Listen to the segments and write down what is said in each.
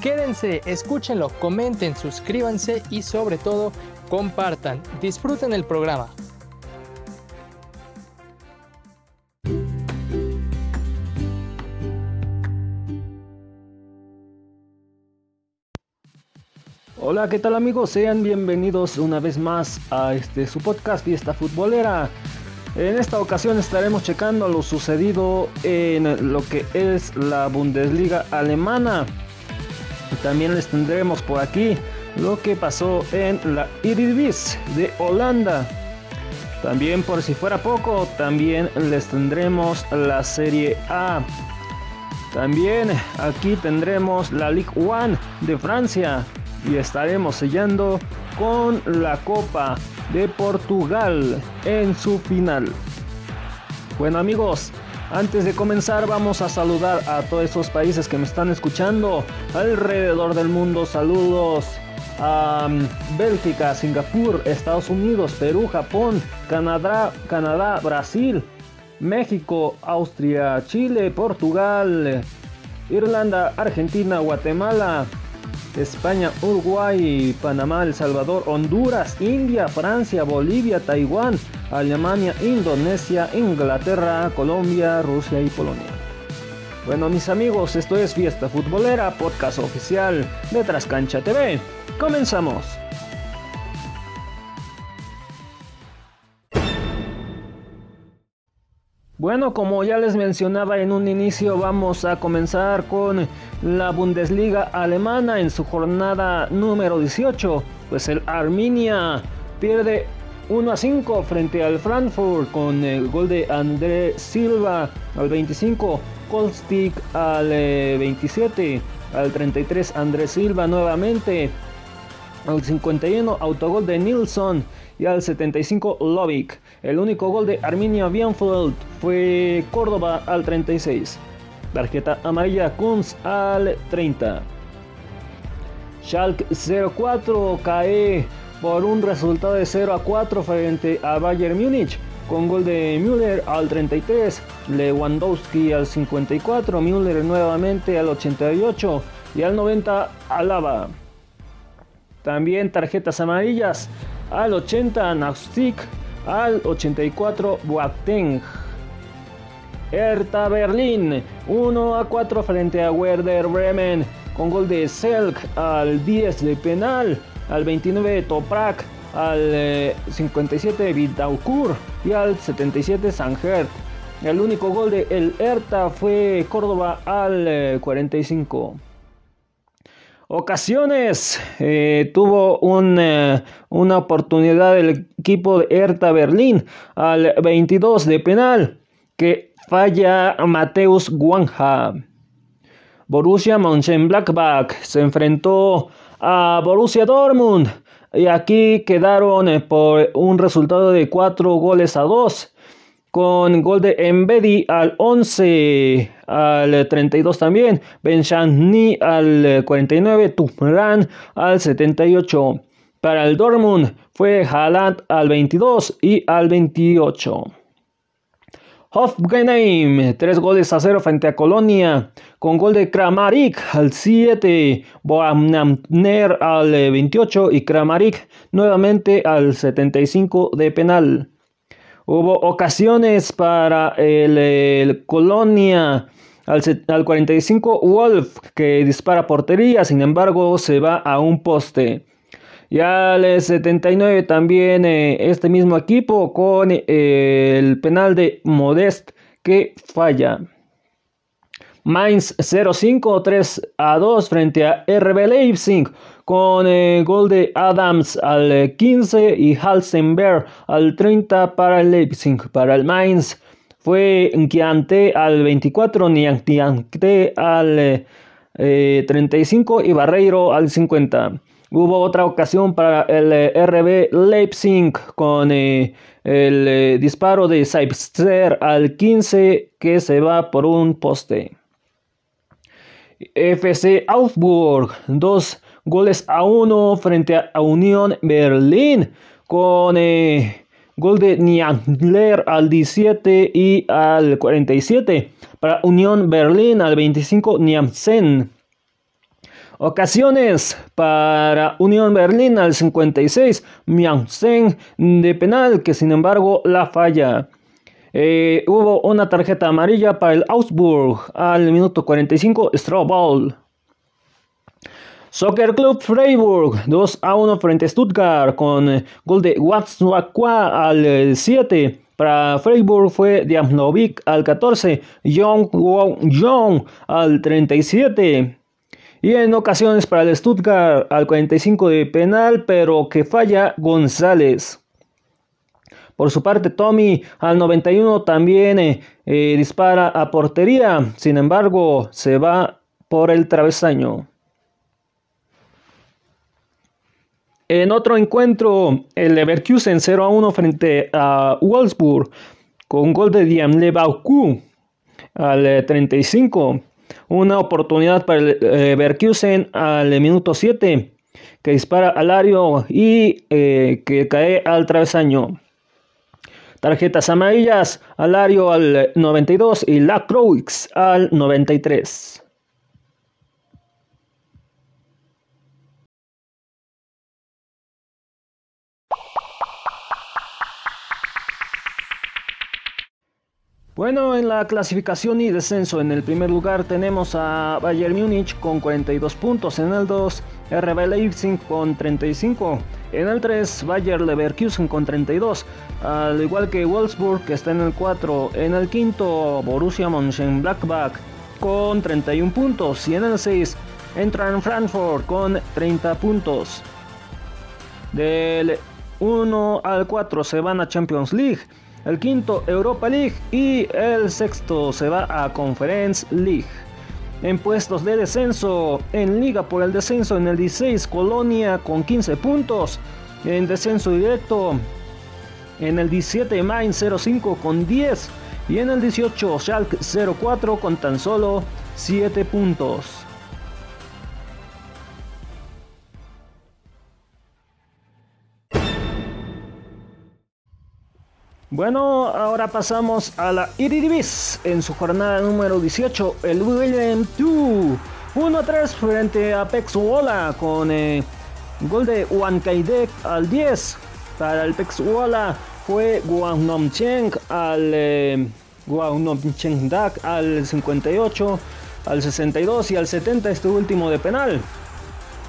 Quédense, escúchenlo, comenten, suscríbanse y sobre todo compartan. Disfruten el programa. Hola, ¿qué tal amigos? Sean bienvenidos una vez más a este su podcast Fiesta Futbolera. En esta ocasión estaremos checando lo sucedido en lo que es la Bundesliga alemana. También les tendremos por aquí lo que pasó en la Eredivisie de Holanda. También por si fuera poco, también les tendremos la Serie A. También aquí tendremos la Ligue 1 de Francia y estaremos sellando con la Copa de Portugal en su final. Bueno amigos, antes de comenzar vamos a saludar a todos esos países que me están escuchando alrededor del mundo. Saludos a mm, Bélgica, Singapur, Estados Unidos, Perú, Japón, Canadá, Canadá, Brasil, México, Austria, Chile, Portugal, Irlanda, Argentina, Guatemala, España, Uruguay, Panamá, El Salvador, Honduras, India, Francia, Bolivia, Taiwán, Alemania, Indonesia, Inglaterra, Colombia, Rusia y Polonia. Bueno mis amigos, esto es Fiesta Futbolera, podcast oficial de Trascancha TV. Comenzamos. Bueno, como ya les mencionaba en un inicio, vamos a comenzar con la Bundesliga alemana en su jornada número 18. Pues el Arminia pierde 1 a 5 frente al Frankfurt con el gol de André Silva al 25, Kolstik al 27, eh, al 33 André Silva nuevamente, al 51 autogol de Nilsson y al 75 Lovic. El único gol de Arminia Bienfeld fue Córdoba al 36. Tarjeta amarilla Kunz al 30. Schalke 04 cae por un resultado de 0 a 4 frente a Bayern Múnich con gol de Müller al 33, Lewandowski al 54, Müller nuevamente al 88 y al 90 Alaba. También tarjetas amarillas al 80 Naustik, al 84 Boateng. Hertha Berlín 1 a 4 frente a Werder Bremen con gol de Selk al 10 de penal, al 29 Toprak, al 57 Vidaukur y al 77 Sanjert. El único gol de el Hertha fue Córdoba al 45 ocasiones eh, tuvo eh, una oportunidad el equipo de Hertha Berlín al 22 de penal que falla Mateus Guanja. Borussia Mönchengladbach se enfrentó a Borussia Dortmund y aquí quedaron eh, por un resultado de 4 goles a 2 con gol de Embedi al 11, al 32 también, Benchani al 49, Tumran al 78. Para el Dortmund fue Haaland al 22 y al 28. Hofgenheim, 3 goles a 0 frente a Colonia, con gol de Kramarik al 7, Boamner al 28 y Kramarik nuevamente al 75 de penal. Hubo ocasiones para el, Colonia. Al, al, 45 Wolf que dispara portería, sin embargo se va a un poste. Y al 79 también eh, este mismo equipo con eh, el penal de Modest que falla. Mainz 0-5, 3 a 2 frente a RB Leipzig con el gol de Adams al 15 y Halsenberg al 30 para el Leipzig. Para el Mainz fue Nkiante al 24, Niantiante al 35 y Barreiro al 50. Hubo otra ocasión para el RB Leipzig con el disparo de Seibster al 15 que se va por un poste. FC Augsburg, 2 goles a 1 frente a Unión Berlín con gol de Niangler al 17 y al 47. Para Unión Berlín al 25 Niamsen. Ocasiones para Unión Berlín al 56 Niamsen de penal que sin embargo la falla. Eh, hubo una tarjeta amarilla para el Augsburg al minuto 45 Strobol. Soccer Club Freiburg 2 a 1 frente a Stuttgart con eh, gol de Watzwakwa al 7. Eh, para Freiburg fue Diamnovic al 14, Young Young al 37. Y en ocasiones para el Stuttgart al 45 de penal, pero que falla González. Por su parte, Tommy al 91 también eh, dispara a portería. Sin embargo, se va por el travesaño. En otro encuentro, el Leverkusen 0 a 1 frente a Wolfsburg con gol de Diamle Bauku al 35. Una oportunidad para el Leverkusen al minuto 7 que dispara al Ario y eh, que cae al travesaño. Tarjetas amarillas, Alario al 92 y Lacroix al 93. Bueno, en la clasificación y descenso, en el primer lugar tenemos a Bayern Múnich con 42 puntos, en el 2 RB Leipzig con 35, en el 3 Bayer Leverkusen con 32, al igual que Wolfsburg que está en el 4, en el quinto Borussia Mönchengladbach con 31 puntos y en el 6 entran Frankfurt con 30 puntos. Del 1 al 4 se van a Champions League el quinto Europa League y el sexto se va a Conference League. En puestos de descenso, en Liga por el descenso en el 16 Colonia con 15 puntos. En descenso directo, en el 17 Mainz 05 con 10 y en el 18 Schalke 04 con tan solo 7 puntos. Bueno, ahora pasamos a la Iridibis en su jornada número 18, el William 2. 1-3 frente a Pexuola con eh, gol de Juan Kaidek al 10. Para el Pexuola fue Guangnom Cheng al eh, Cheng Dak al 58, al 62 y al 70 este último de penal.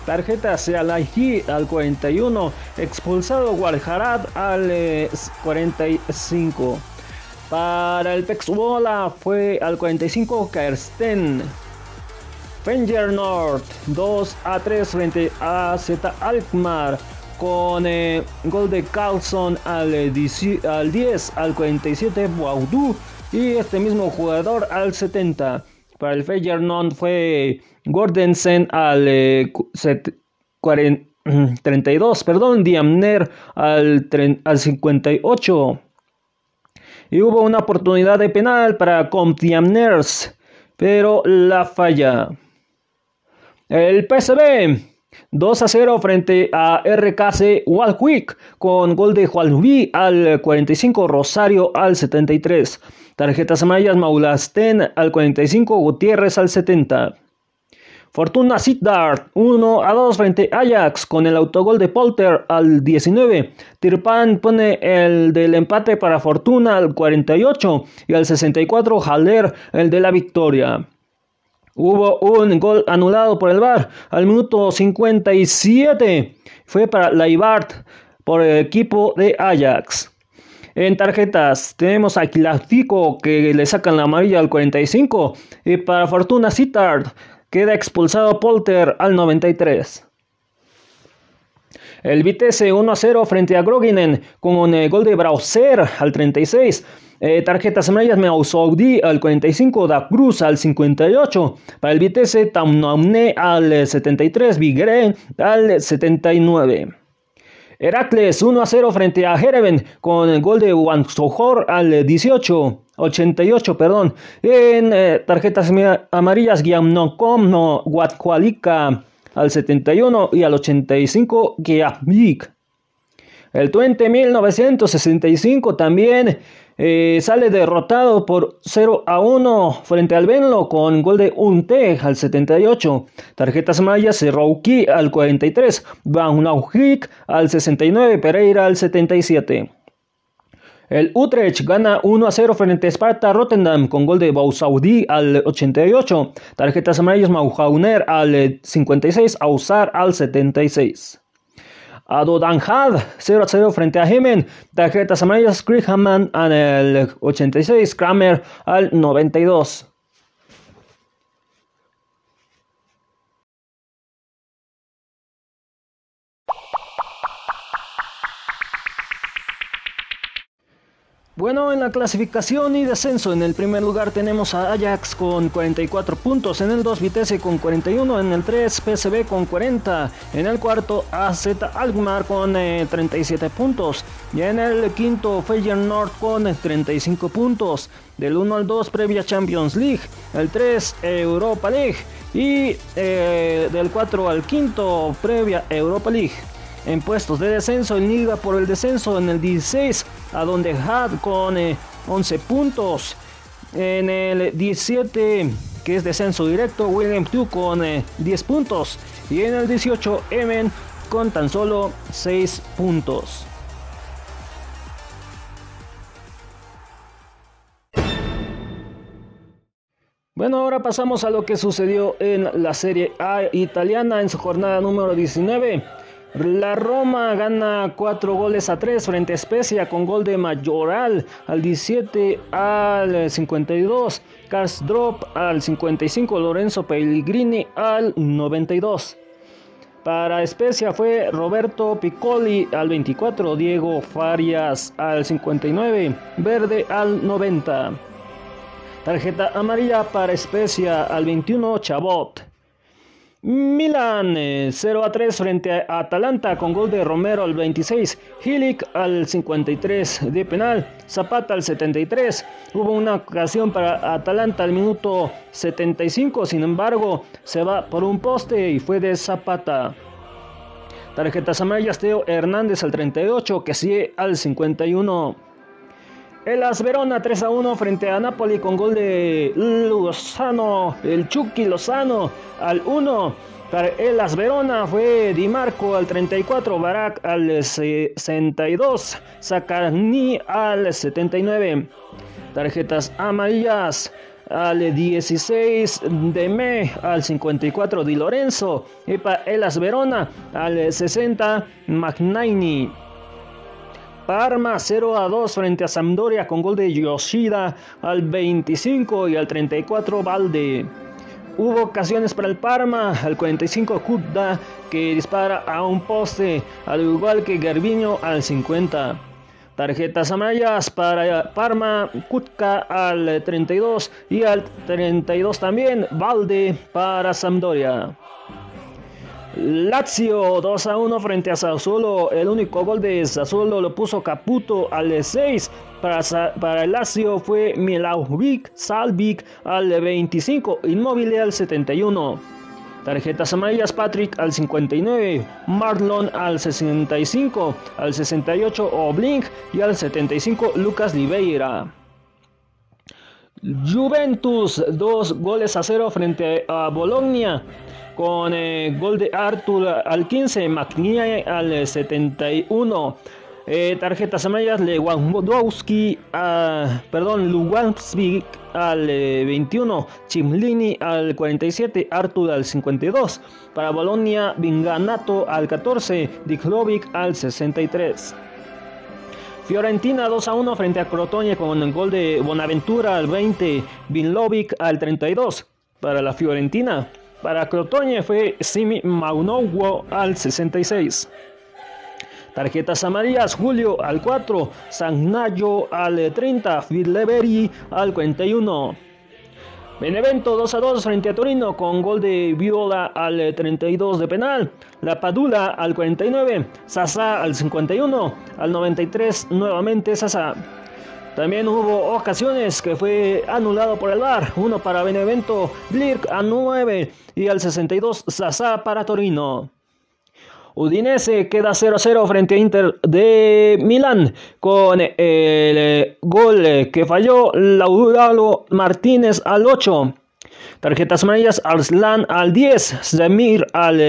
Tarjeta Sealahi al 41. Expulsado Guadalajara al 45. Eh, Para el Pexbola fue al 45 Kersten. Fenger North 2 a 3 frente a Z Alkmaar con eh, gol de Carlson al, eh, al 10 al 47 Baudu y este mismo jugador al 70. Para el Feyenoord fue Gordensen al 32, perdón, Diamner al, al 58. Y hubo una oportunidad de penal para Diamners, pero la falla. El PSV 2 a 0 frente a RKC Walquick con gol de Juan al 45, Rosario al 73. Tarjetas amarillas Maulasten al 45, Gutiérrez al 70. Fortuna Sittard 1 a 2 frente Ajax con el autogol de Polter al 19. Tirpan pone el del empate para Fortuna al 48 y al 64 Haller el de la victoria. Hubo un gol anulado por el VAR al minuto 57. Fue para Laibart por el equipo de Ajax. En tarjetas tenemos a Quilafico que le sacan la amarilla al 45 y para Fortuna Sittard Queda expulsado Polter al 93. El Vitesse 1 a 0 frente a Groginen con el gol de Brauser al 36. Eh, tarjetas amarillas Saudi al 45, Da Cruz al 58. Para el Vitesse, Tamnaune al 73, Vigre al 79. Heracles 1 a 0 frente a Jereven con el gol de Wansohor al 18. 88, perdón. En eh, tarjetas amarillas, Giamnocom no al 71 y al 85 Giamnik. El Twente 1965 también eh, sale derrotado por 0 a 1 frente al Benlo con gol de Unte al 78. Tarjetas mayas, Rouki al 43, Van al 69, Pereira al 77. El Utrecht gana 1 a 0 frente a Sparta Rotterdam con gol de Bausaudi al 88. Tarjetas amarillas Mauhauner al 56, Ausar al 76. Adodanjad 0 a 0 frente a Hemen. Tarjetas amarillas Hammond al 86, Kramer al 92. Bueno, en la clasificación y descenso, en el primer lugar tenemos a Ajax con 44 puntos, en el 2 Vitesse con 41, en el 3 PSV con 40, en el cuarto AZ Alkmaar con 37 eh, puntos y en el quinto Feyenoord con 35 puntos. Del 1 al 2 previa Champions League, el 3 Europa League y eh, del 4 al quinto previa Europa League en puestos de descenso en Liga por el descenso en el 16, a donde Had con 11 eh, puntos. En el 17, que es descenso directo, William 2 con 10 eh, puntos. Y en el 18, Emen con tan solo 6 puntos. Bueno, ahora pasamos a lo que sucedió en la Serie A italiana en su jornada número 19. La Roma gana 4 goles a 3 frente a Spezia con gol de Mayoral al 17 al 52, Drop al 55, Lorenzo Pellegrini al 92. Para Spezia fue Roberto Piccoli al 24, Diego Farias al 59, Verde al 90. Tarjeta amarilla para Spezia al 21, Chabot. Milan 0 eh, a 3 frente a Atalanta con gol de Romero al 26, Hilic al 53 de penal, Zapata al 73. Hubo una ocasión para Atalanta al minuto 75, sin embargo se va por un poste y fue de Zapata. Tarjetas amarillas Teo Hernández al 38, que sigue al 51. El As Verona 3 a 1 frente a Napoli con gol de Lozano, el Chucky Lozano al 1. Para el As Verona fue Di Marco al 34, Barak al 62, Sacarni al 79. Tarjetas amarillas al 16 de Me al 54 Di Lorenzo y para el As Verona al 60 Magnaini. Parma 0 a 2 frente a Sampdoria con gol de Yoshida al 25 y al 34 Valde. Hubo ocasiones para el Parma, al 45 Kudda que dispara a un poste, al igual que Garbiño al 50. Tarjetas amarillas para Parma, Kutka al 32 y al 32 también Valde para Sampdoria. Lazio 2 a 1 frente a Sassuolo. El único gol de Sassuolo lo puso Caputo al 6. Para, el Lazio fue Milauvic Salvic al 25. Inmóvil al 71. Tarjetas amarillas Patrick al 59, Marlon al 65, al 68 Oblink y al 75 Lucas Liveira. Juventus 2 goles a 0 frente a Bologna con eh, gol de Artur al 15, Magnier al 71. Eh, tarjetas amarillas, Lewandowski, uh, perdón, Lugansvik al 21, eh, Chimlini al 47, Artur al 52. Para Bolonia, Vinganato al 14, Diklovic al 63. Fiorentina 2 a 1 frente a Crotone con el gol de Bonaventura al 20, Vinlovic al 32. Para la Fiorentina, para Crotoña fue Simi Maunowo al 66. Tarjetas amarillas, Julio al 4, Sagnayo al 30, Fidleveri al 41. Benevento 2 a 2 frente a Torino con gol de Viola al 32 de penal, La Padula al 49, Sasa al 51, al 93 nuevamente Sasa. También hubo ocasiones que fue anulado por el VAR, uno para Benevento, Glirk a 9 y al 62 Sasa para Torino. Udinese queda 0-0 frente a Inter de Milán con el eh, gol que falló Laudalo Martínez al 8. Tarjetas amarillas Arslan al 10, Zemir al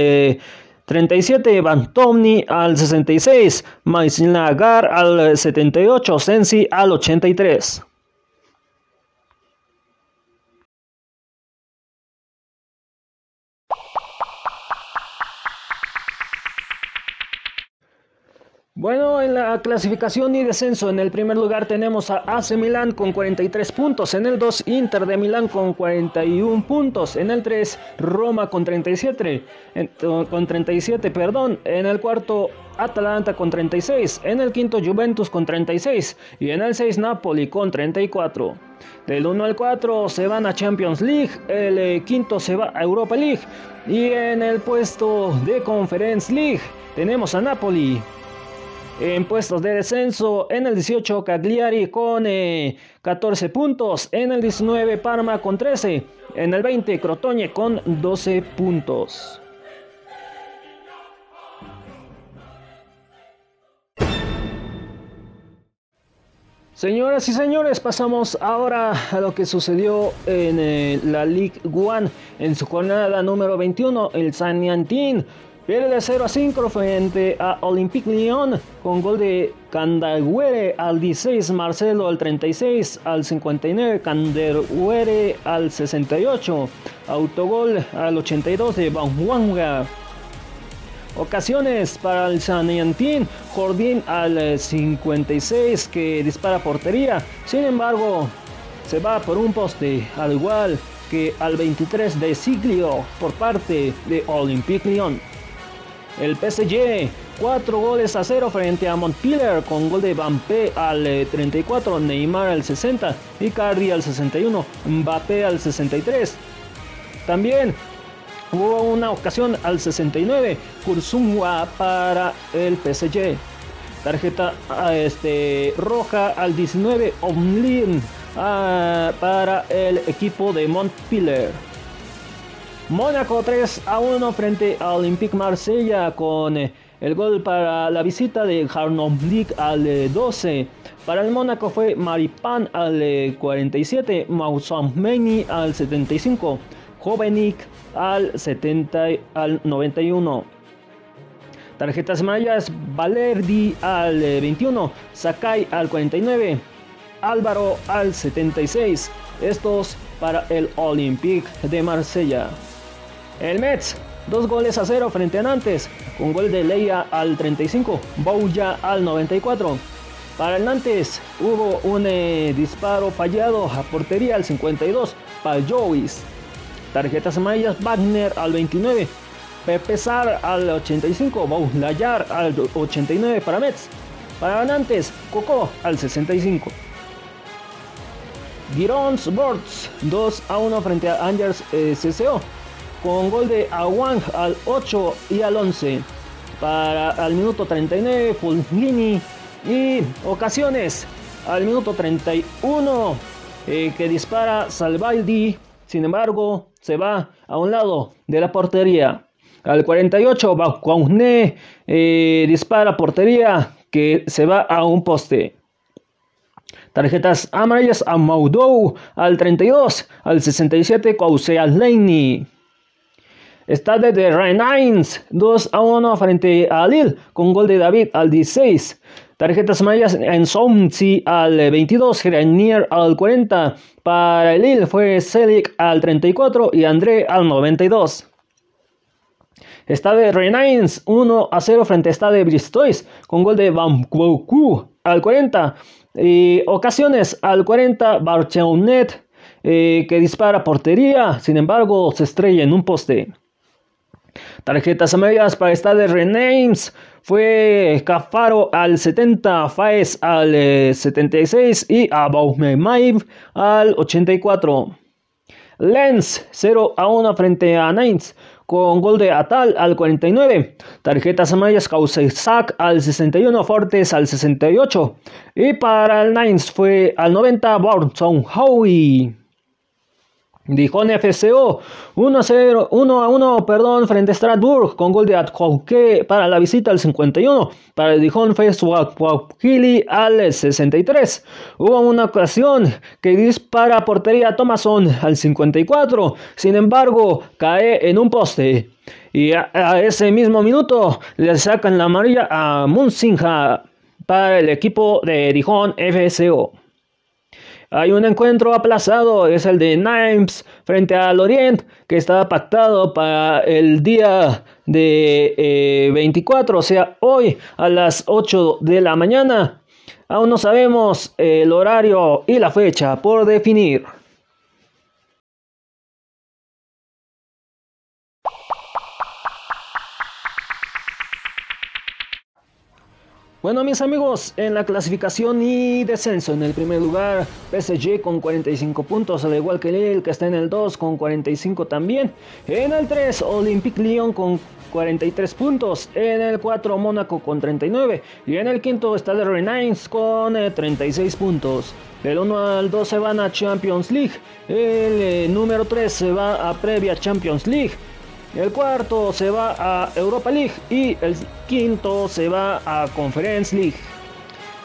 37, eh, Bantomni al 66, Maisnagar al 78, Sensi al 83. La clasificación y descenso, en el primer lugar tenemos a AC Milán con 43 puntos, en el 2 Inter de Milán con 41 puntos, en el 3 Roma con 37, con 37, perdón, en el cuarto Atalanta con 36, en el quinto Juventus con 36 y en el 6 Napoli con 34. Del 1 al 4 se van a Champions League, el eh, quinto se va a Europa League. Y en el puesto de Conference League tenemos a Napoli en puestos de descenso, en el 18 Cagliari con 14 eh, puntos, en el 19 Parma con 13, en el 20 Crotone con 12 puntos. Señoras y señores, pasamos ahora a lo que sucedió en eh, la League One en su jornada número 21. El San Yantín Pierde de 0 a 5 frente a Olympique Lyon con gol de Candaguere al 16, Marcelo al 36, al 59, Candaguere al 68, autogol al 82 de Banhuanga. Ocasiones para el Yantín, Jordín al 56 que dispara portería, sin embargo se va por un poste al igual que al 23 de Siglio por parte de Olympique Lyon. El PSG, 4 goles a 0 frente a Montpellier con gol de Mbappé al 34, eh, Neymar al 60, Icardi al 61, Mbappé al 63. También hubo una ocasión al 69, Kurzumwa para el PSG. Tarjeta ah, este, roja al 19, Omlin ah, para el equipo de Montpellier. Mónaco 3 a 1 frente a Olympique Marsella con eh, el gol para la visita de League al 12. Eh, para el Mónaco fue Maripan al 47, Meni al 75, Jovenik al 70 al 91. Tarjetas mayas, Valerdi al 21, eh, Sakai al 49, Álvaro al 76. Estos para el Olympique de Marsella. El Mets, dos goles a cero frente a Nantes, con gol de Leia al 35, Bouya al 94. Para el Nantes hubo un eh, disparo fallado a portería al 52 para Joey's. Tarjetas amarillas Wagner al 29, Pepe Sar al 85, Baulayar al 89 para Mets. Para Nantes, Coco al 65. Girons Sports 2 a 1 frente a Angers eh, CCO con gol de Awang al 8 y al 11. Para al minuto 39, Fulmini y ocasiones al minuto 31 eh, que dispara Salvaldi. Sin embargo, se va a un lado de la portería. Al 48, Bakuaune eh, dispara portería que se va a un poste. Tarjetas amarillas a Maudou al 32, al 67, Kausea Leini. Stade de Rennes 2 a 1 frente a Lille con gol de David al 16. Tarjetas amarillas en Somsi al 22, Grenier al 40. Para el Lille fue Selic al 34 y André al 92. Stade Rennes 1 a 0 frente a Bristois con gol de Van al 40. Y ocasiones al 40 Barchaunet eh, que dispara portería, sin embargo se estrella en un poste. Tarjetas amarillas para Stade Rennes. fue Cafaro al 70, Faes al 76 eh, y Abaumemaib al 84. Lens 0 a 1 frente a Nains con gol de Atal al 49, tarjetas amarillas Sack al 61, Fortes al 68 y para el Nines fue al 90 Bornson Howie. Dijon FCO 1 0 1 a 1 perdón frente a Strasbourg con gol de Adjouke para la visita al 51 para el Dijon Gili al 63 hubo una ocasión que dispara a portería Thomason al 54 sin embargo cae en un poste. Y a, ese mismo minuto le sacan la amarilla a Munsinha para el equipo de Dijon FCO hay un encuentro aplazado, es el de Nimes frente al Orient, que estaba pactado para el día de 24, eh, o sea, hoy a las 8 de la mañana. Aún no sabemos el horario y la fecha por definir. Bueno mis amigos, en la clasificación y descenso, en el primer lugar PSG con 45 puntos, al igual que Lille que está en el 2 con 45 también. En el 3 Olympique Lyon con 43 puntos, en el 4 Mónaco con 39 y en el quinto está el con 36 eh, puntos. Del 1 al 2 se van a Champions League, el eh, número 3 se va a previa Champions League. El cuarto se va a Europa League y el quinto se va a Conference League.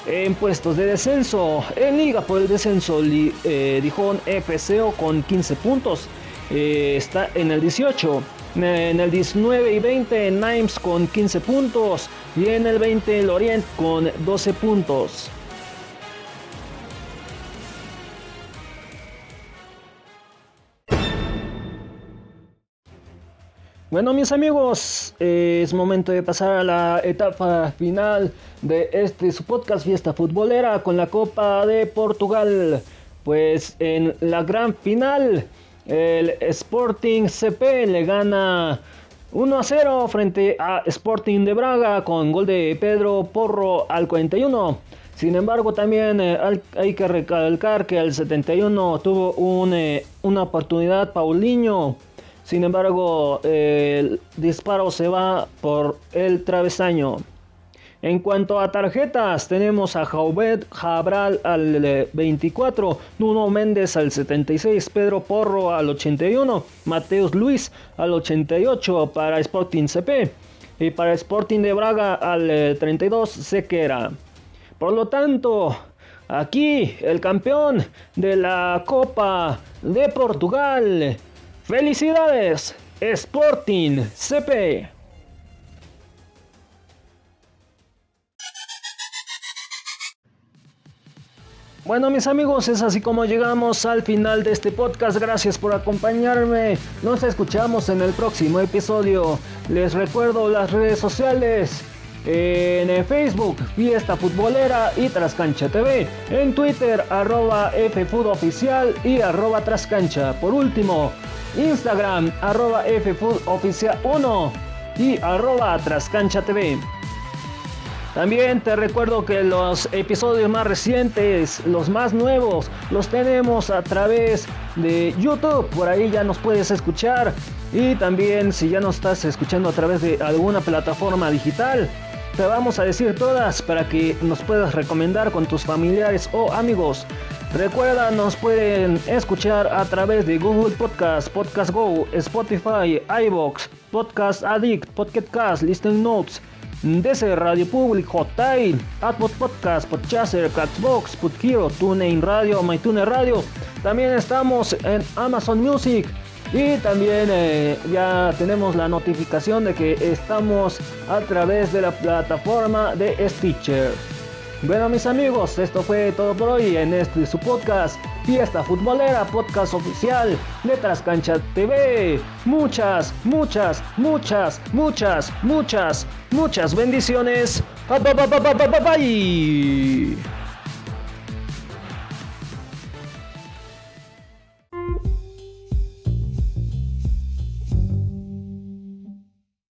En puestos de descenso, en liga por el descenso, eh, Dijon FCO con 15 puntos. Eh, está en el 18. En el 19 y 20 Nimes con 15 puntos. Y en el 20 el Orient con 12 puntos. Bueno mis amigos, es momento de pasar a la etapa final de este su podcast Fiesta Futbolera con la Copa de Portugal. Pues en la gran final el Sporting CP le gana 1 a 0 frente a Sporting de Braga con gol de Pedro Porro al 41. Sin embargo, también eh, hay que recalcar que al 71 tuvo eh, una oportunidad Paulinho sin embargo, el disparo se va por el travesaño. En cuanto a tarjetas, tenemos a Jaubet Jabral al 24, Nuno Méndez al 76, Pedro Porro al 81, Mateus Luis al 88 para Sporting CP y para Sporting de Braga al 32 Sequera. Por lo tanto, aquí el campeón de la Copa de Portugal ¡Felicidades! Sporting CP. Bueno mis amigos, es así como llegamos al final de este podcast. Gracias por acompañarme. Nos escuchamos en el próximo episodio. Les recuerdo las redes sociales. En Facebook, Fiesta Futbolera y Trascancha TV. En Twitter, arroba FFoodOficial y arroba Trascancha. Por último, Instagram arroba ffood 1 y arroba trascancha TV. También te recuerdo que los episodios más recientes, los más nuevos, los tenemos a través de YouTube. Por ahí ya nos puedes escuchar. Y también si ya nos estás escuchando a través de alguna plataforma digital, te vamos a decir todas para que nos puedas recomendar con tus familiares o amigos. Recuerda, nos pueden escuchar a través de Google Podcast, Podcast Go, Spotify, iBox, Podcast Addict, Podcast Cast, Listen Notes, DC Radio Public, Hotmail, Adbot Podcast, Podchaser, Crackbox, Hero, TuneIn Radio, MyTuner Radio. También estamos en Amazon Music. Y también eh, ya tenemos la notificación de que estamos a través de la plataforma de Stitcher. Bueno mis amigos, esto fue todo por hoy en este su podcast Fiesta Futbolera, podcast oficial Letras Cancha TV. Muchas, muchas, muchas, muchas, muchas, muchas bendiciones. Bye.